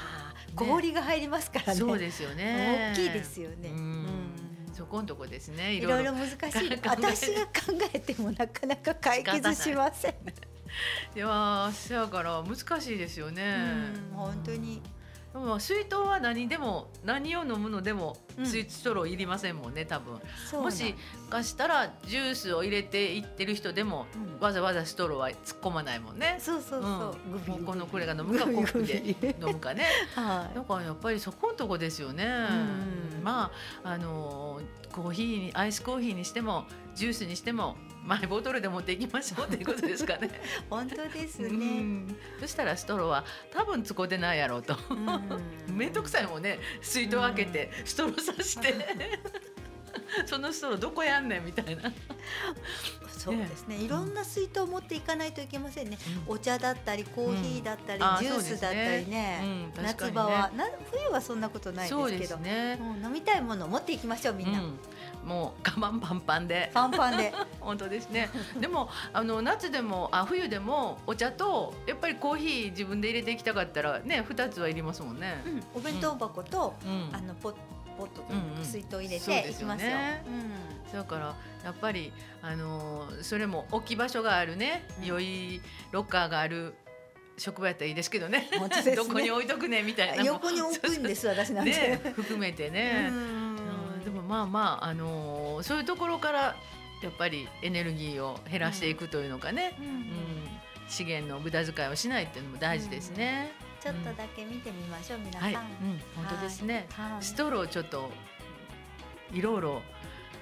B: 氷が入りますからね。
A: そうですよね。
B: 大きいですよね、うん、
A: そこのとこですね
B: いろいろ。難しい。[LAUGHS] 私が考えてもなかなか解決しません。
A: いやそやから難しいですよね、
B: 本当に
A: も水筒は何でも何を飲むのでもスイーツストローいりませんもんね多分、もしかしたらジュースを入れていってる人でも、うん、わざわざストローは突っ込まないもんね。
B: そうそうそう、
A: うん、このこれが飲むかコップで。飲むかね、[LAUGHS] はい、だからやっぱりそこのとこですよね、うん、まああのコーヒーにアイスコーヒーにしてもジュースにしてもマイボトルで持っていきましょうということですかね。[LAUGHS]
B: 本当ですね。
A: そしたらストローは多分使ってないやろうと。[LAUGHS] 面倒くさいもんね。水筒開けてストローさして。[LAUGHS] そのストローどこやんねんみたいな。
B: そうですね。いろんな水筒を持っていかないといけませんね。お茶だったりコーヒーだったり、ジュースだったりね。夏場は、な冬はそんなことないですけど、ね、飲みたいものを持っていきましょうみんな。
A: もう我慢パンパンで。
B: パンパンで。[LAUGHS]
A: 本当ですね。でもあの夏でもあ冬でもお茶とやっぱりコーヒー自分で入れていきたかったらね2つはいりますもんね、
B: うん、お弁当箱と、うん、あのポポットというか水筒入れていきますよ。
A: だからやっぱりあのそれも置き場所があるね、良いロッカーがある職場やったらいいですけどね。ねどこに置いとくねみたいな。
B: 横に置くんです私なんて。[LAUGHS]
A: ね、含めてね。うん、でもまあまああのそういうところからやっぱりエネルギーを減らしていくというのかね。うん、うん、資源の無駄遣いをしないっていうのも大事ですね。
B: ちょっとだけ見てみましょう、皆さん。はい、うん、
A: 本当ですね。ストローちょっといろいろ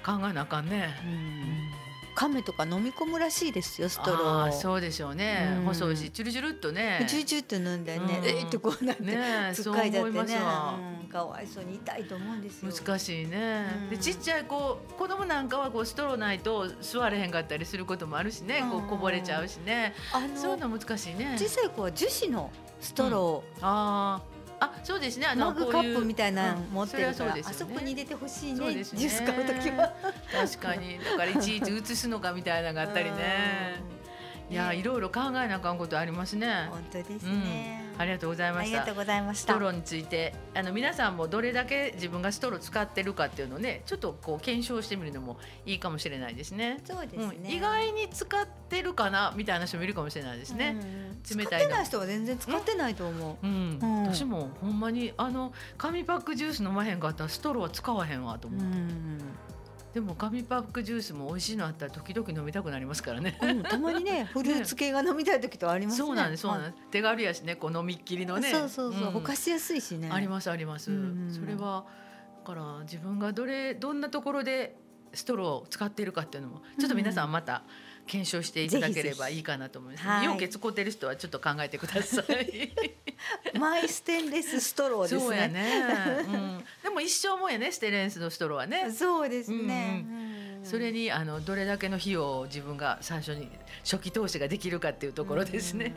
A: 考えなあかんね。うん
B: 亀とか飲み込むらしいですよストロー
A: そうでしょうね、うん、細いしチュルチュルっとね。
B: チュルチュルっと飲んでね、うん、えってこうなって、ね、つっかいちゃってね、うん、かわいそうに痛いと思うんですよ。
A: 難しいね、うん、でちっちゃい子子供なんかはこうストローないと座れへんかったりすることもあるしね、こうこぼれちゃうしね。あのそういうの難しいね。
B: 小さい子は樹脂のストロー、
A: あああそうですね。あ
B: のマグカップみたいな持ってるから、うんそね、あそこに入れてほしいねねジュース買う時は
A: 確かに。だからいちいち移すのかみたいなのがあったりね。[LAUGHS] いや、いろいろ考えなあかんことありますね。
B: 本当ですね、
A: うん、ありがとうございました。
B: ありがとうございました。
A: ストローについてあの皆さんもどれだけ自分がストロー使ってるかっていうのをねちょっとこう検証してみるのもいいかもしれないですね。
B: そうですね、
A: うん、意外に使ってるかなみたいな人もいるかもしれないですね、
B: 冷たいない人は全然使ってないと思う、うん、
A: うん、私もほんまにあの紙パックジュース飲まへんかったらストローは使わへんわと思う、うんでも紙パックジュースも美味しいのあったら時々飲みたくなりますからね。
B: うん、たまにね [LAUGHS] フルーツ系が飲みたい時とありますね。
A: そうなんですそうなんです。手軽やしねこう飲みっきりのね。
B: そうそうそう、うん、ほかしやすいしね。
A: ありますあります。それはだから自分がどれどんなところでストローを使っているかっていうのもちょっと皆さんまた、検証していただければいいかなと思います。はい、容器使ってる人はちょっと考えてください。[LAUGHS]
B: マイステンレスストローですね。
A: ねうん、でも一生もやねステンレスのストローはね。
B: そうですね。
A: うんうんそれにあのどれだけの費用を自分が最初に初期投資ができるかっていうところですね。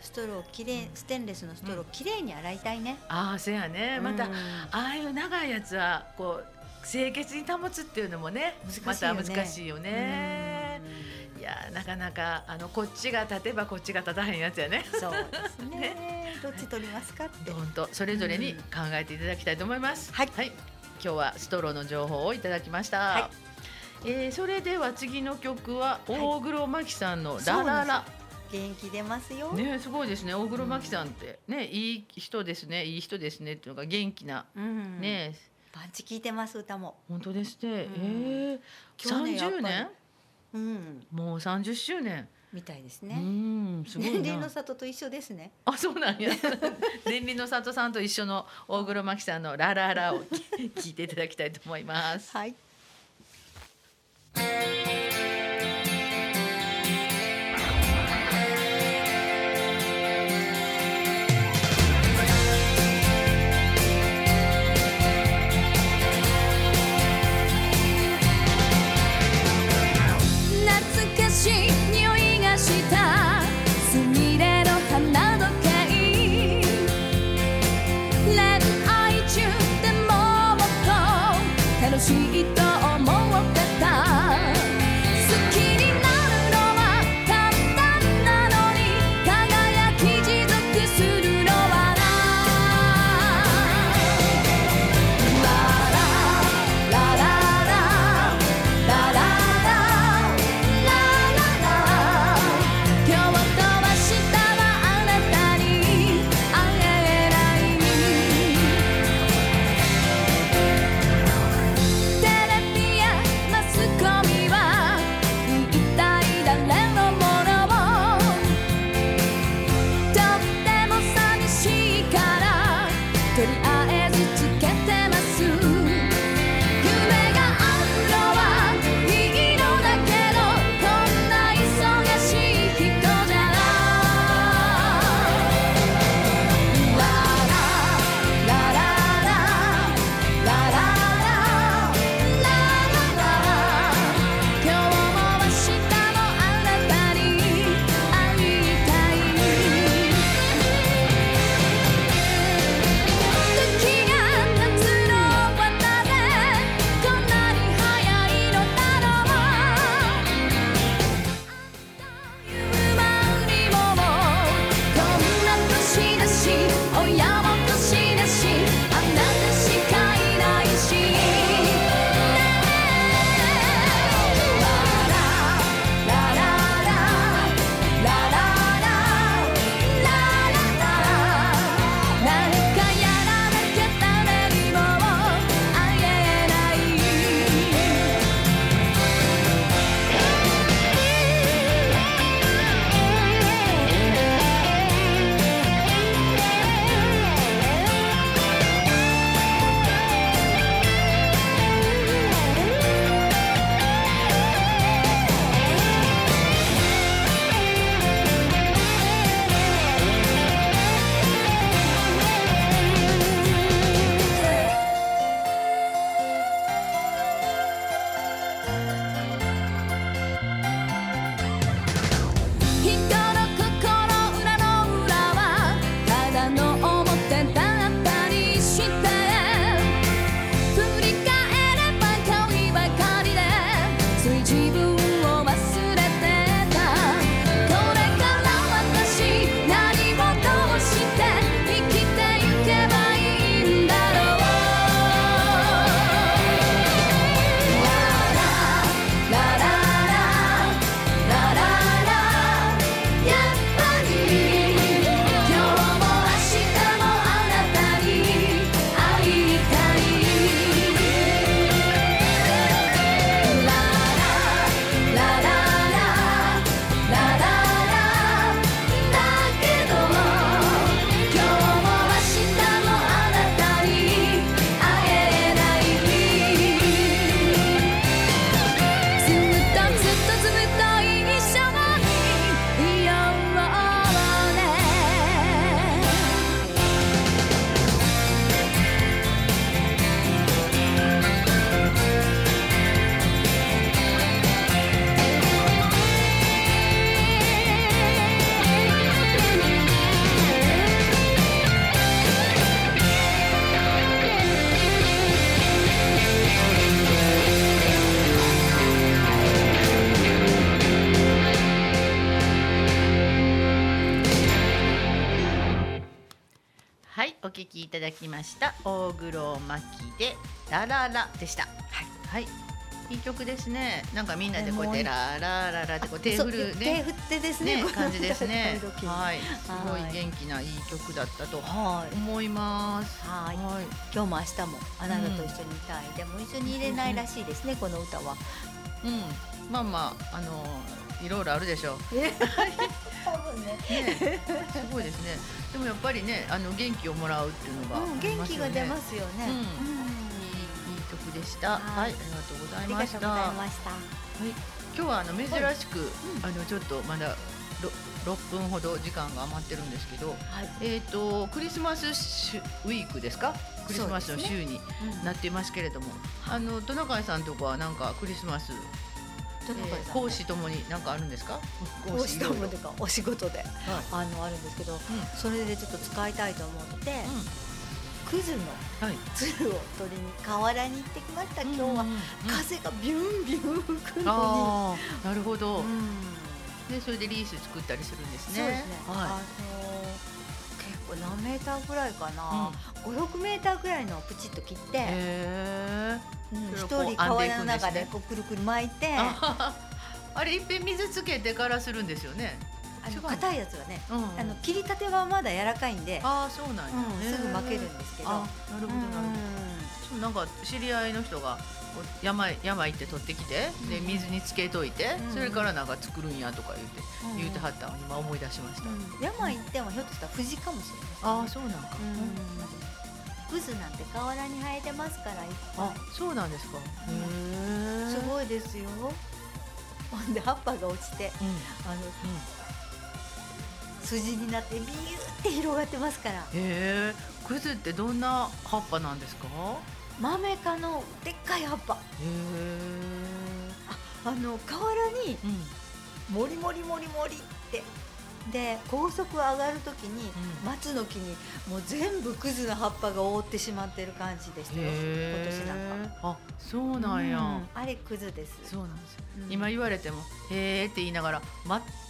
B: ストローきれいステンレスのストローきれいに洗いたいね。
A: ああせやね。また、ああいう長いやつはこう清潔に保つっていうのもね、また難しいよね。いやなかなかあのこっちが立てばこっちが立たへんやつやね。
B: そうですね。[LAUGHS] ねどっち取りますかって。
A: 本当それぞれに考えていただきたいと思います。はい、はい、今日はストローの情報をいただきました。はいえー、それでは次の曲は大黒摩季さんのラララ。
B: 元気出ますよ。
A: ね、すごいですね。大黒摩季さんって、ね、いい人ですね。いい人ですね。っていうのが元気な。うん、ね。
B: パンチ聞いてます歌も。
A: 本当ですね。うん、ええー、三十年？うん。もう三十周年。
B: みたいですね。うん、すごい年輪の里と一緒ですね。
A: あ、そうなんや。[LAUGHS] 年輪の里さんと一緒の大黒摩季さんのラララを聞いていただきたいと思います。
B: はい。
A: きいただきました大黒摩季でラララでしたはい、はいいい曲ですね。なんかみんなでこうやってララララってこう手振るね。
B: 手振ってですね。
A: ね感じですね。はい。すごい元気ないい曲だったと思います。
B: はい。今日も明日もあなたと一緒にいたい。でも一緒に入れないらしいですね。この歌は。
A: うん。まあまああのいろいろあるでしょう。多分ね。ね。すごいですね。でもやっぱりねあの元気をもらうっていうのが、
B: 元気が出ますよね。
A: うん曲でした。はい、ありがとうございました。はい、今日はあの珍しく、あのちょっとまだ六分ほど時間が余ってるんですけど、はい、えっ、とクリスマスウィークですか？クリスマスの週になっていますけれども、ねうん、あのトナカイさんとこはなんかクリスマスえー、講師ともに何かあるんですか？
B: 講師？ともとかお仕事で、はい、あのあるんですけど、うん、それでちょっと使いたいと思って、クズの鶴を取りに河原に行ってきました、今日は風がビュンビュン吹くの
A: に。なるほど、でそれでリース作ったりするんですね。そうですね、はい、あの
B: 何メーターぐらいかな、五六メーターぐらいのプチッと切って一、人河原の中でこうくるくる巻いて
A: あれいっぺん水つけてからするんですよね。
B: あの硬いやつはね、うん、あの切りたてはまだ柔らかいんで
A: あそうなんや、
B: うん、すぐ負けるんですけど。なるほどなる
A: ほど、なんか知り合いの人が山山行って取ってきて、で水につけといて、それからなんか作るんやとか言って、言うてはったの今思い出しました、
B: 山行ってもひょっとしたら藤かもしれ
A: ない、ああそうなんか、
B: クズなんて河原に生えてますから
A: あそうなんですか、
B: すごいですよ。ほんで葉っぱが落ちて、あの、筋になってビューって広がってますから。へ
A: えクズってどんな葉っぱなんですか？
B: マメ科のでっかい葉っぱ。ああの河原に、もりもりもりもりって。で高速上がるときに、松の木にもう全部クズの葉っぱが覆ってしまってる感じでしたよ今年なんか
A: あそうなんや、うん、
B: あれクズです。
A: そうなんです、うん、今言われてもへえって言いながら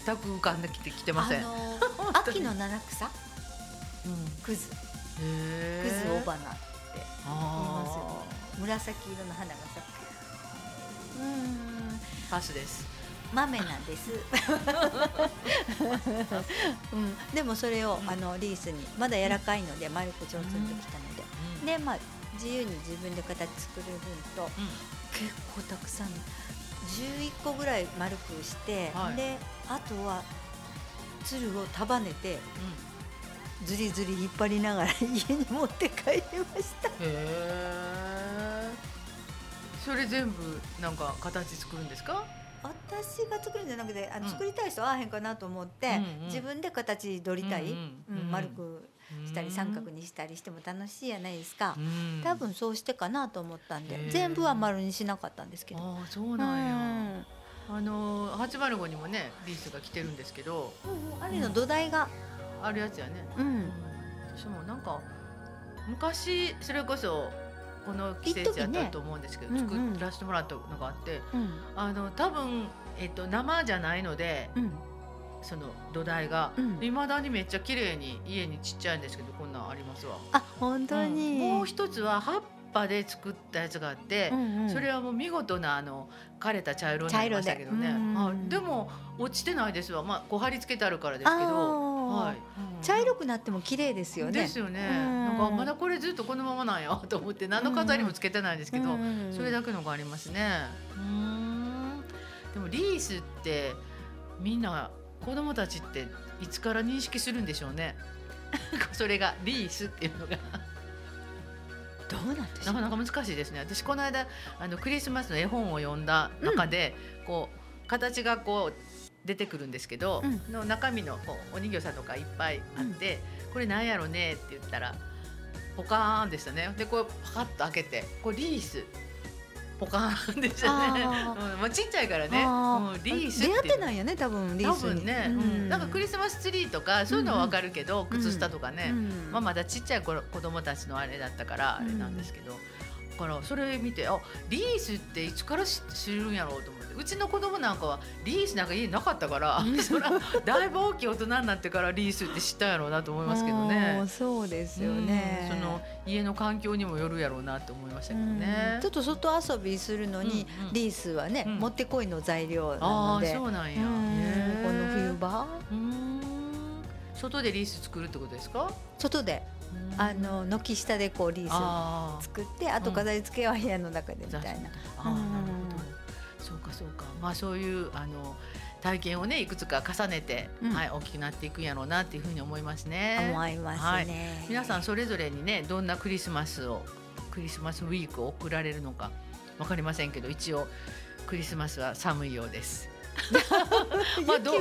A: 全く浮かんできてきてません、あの [LAUGHS]
B: ー、秋の七草、うん、クズ。クズ雄花いますよね。紫色の花が咲く。
A: うん。パスです。
B: 豆なんです、うん、でもそれをあのリースにまだ柔らかいので丸く上手にできたので、うん、でまあ自由に自分で形作る分と、うん、結構たくさん11個ぐらい丸くして、はい、であとはつを束ねて、ずりずり引っ張りながら家に持って帰りました。へえ
A: それ全部なんか形作るんですか？
B: 私が作るんじゃなくてあの、作りたい人はあへんかなと思って、自分で形取りたい、うん丸くしたり三角にしたりしても楽しいやないですか、多分そうしてかなと思ったんで全部は丸にしなかったんですけど。
A: あそうなんや、あの八0 5にもねリースが来てるんですけど、
B: あれの土台が、
A: あるやつやね、うん、私もなんか昔それこそこの季節やったと思うんですけど、ね、作らせてもらったのがあって、うん。うん、あの多分、えっと、生じゃないので、うん、その土台がいま、だにめっちゃ綺麗に家にちっちゃいんですけどこんなんありますわ。
B: あ本当に、
A: もう一つは葉っぱで作ったやつがあって、うんうん、それはもう見事なあの枯れた茶色になりましたけどね、で。でも落ちてないですわ、まあ、こう貼り付けてあるからですけど、はい、
B: 茶色くなっても綺麗ですよね。
A: ですよね。なんかまだこれずっとこのままなんやと思って何の飾りもつけてないんですけど、それだけのがありますね。うんでもリースってみんな子供たちっていつから認識するんでしょうね。[LAUGHS] それがリースっていうのが
B: どうなん
A: なかなか難しいですね。私この間あのクリスマスの絵本を読んだ中で、うん、こう形がこう出てくるんですけど、うん、の中身のこうお人形さんとかいっぱいあって、うん、これなんやろねって言ったらポカーンでしたね。でこうパカッと開けてこれリース。ポカーンでしたね、うん、まあちっちゃいからね、
B: うん、リース出会ってないよね多分リース
A: 多分ね、うん、なんかクリスマスツリーとかそういうのはわかるけど、靴下とかね、まあまだちっちゃい子子供たちのあれだったからあれなんですけど、からそれ見てあリースっていつから知るんやろうと思ってうちの子供なんかはリースなんか家になかったから [LAUGHS] そらだいぶ大きい大人になってからリースって知ったんやろうなと思いますけどね。[LAUGHS]
B: そうですよね、
A: その家の環境にもよるやろうなと思いましたけどね。
B: ちょっと外遊びするのに、リースはね、もってこいの材料なので。
A: そうなんや。
B: この冬場？
A: 外でリース作るってことですか？
B: 外で。あの軒下でこうリース作ってあと飾り付けは部屋の中でみたいな。あなるほど。
A: そうかそうか。まあそういうあの体験をねいくつか重ねて、うん、はい大きくなっていくんやろうなっていうふうに思いますね。
B: 思いますね、
A: はい、皆さんそれぞれにねどんなクリスマスをクリスマスウィークを送られるのかわかりませんけど一応クリスマスは寒いようです。[LAUGHS]
B: まあ、ど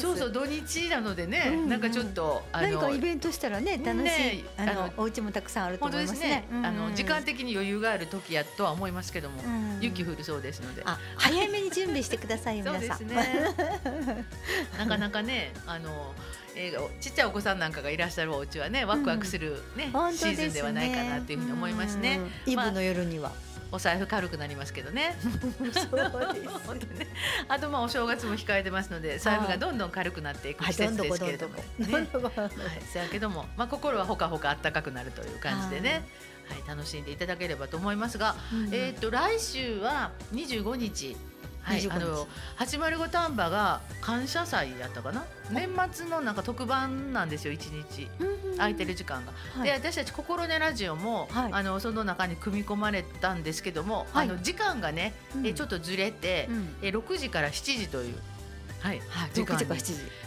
B: そ
A: うそう土日なのでね、うんうん、なんかちょっと
B: あの何かイベントしたらね楽しい、ね、あのお家もたくさんあると思いますね。
A: すね。あの時間的に余裕がある時やとは思いますけども、うん、雪降るそうですので、
B: 早めに準備してください [LAUGHS] 皆さん。ね、[LAUGHS]
A: なかなかねあの。えー、ちっちゃいお子さんなんかがいらっしゃるお家はねワクワクするね、うん、シーズンではないかなというふうに思いますね。
B: イブの夜には、
A: お財布軽くなりますけどね。
B: そうです本当ね。[LAUGHS]
A: あとまあお正月も控えてますので財布がどんどん軽くなっていく季節ですけれども、ね。はい、せやけどもまあ心はほかほか暖かくなるという感じでね。はい、楽しんでいただければと思いますが、うん、えっ、と来週は25日はい、あの八丸五丹波が感謝祭やったかな？年末のなんか特番なんですよ一日。空いてる時間が。はい、で私たち「心根ラジオも」はい、あのその中に組み込まれたんですけども、はい、あの時間がね、うん、えちょっとずれて、うん、え6時から7時という。
B: はい、はい、時間時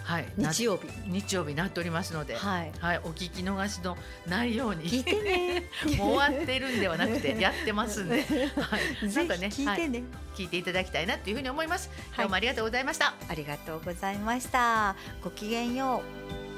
A: はい、
B: 日曜日。
A: 日曜日なっておりますので、はい、はい、お聞き逃しのないように
B: 聞いてね。[LAUGHS]
A: もう終わってるんではなくて [LAUGHS] やってますんで、
B: はい、[LAUGHS] なんかね聞いてね、はい、
A: 聞いていただきたいなというふうに思います。今日もありがとうございました。
B: ありがとうございました。ごきげんよう。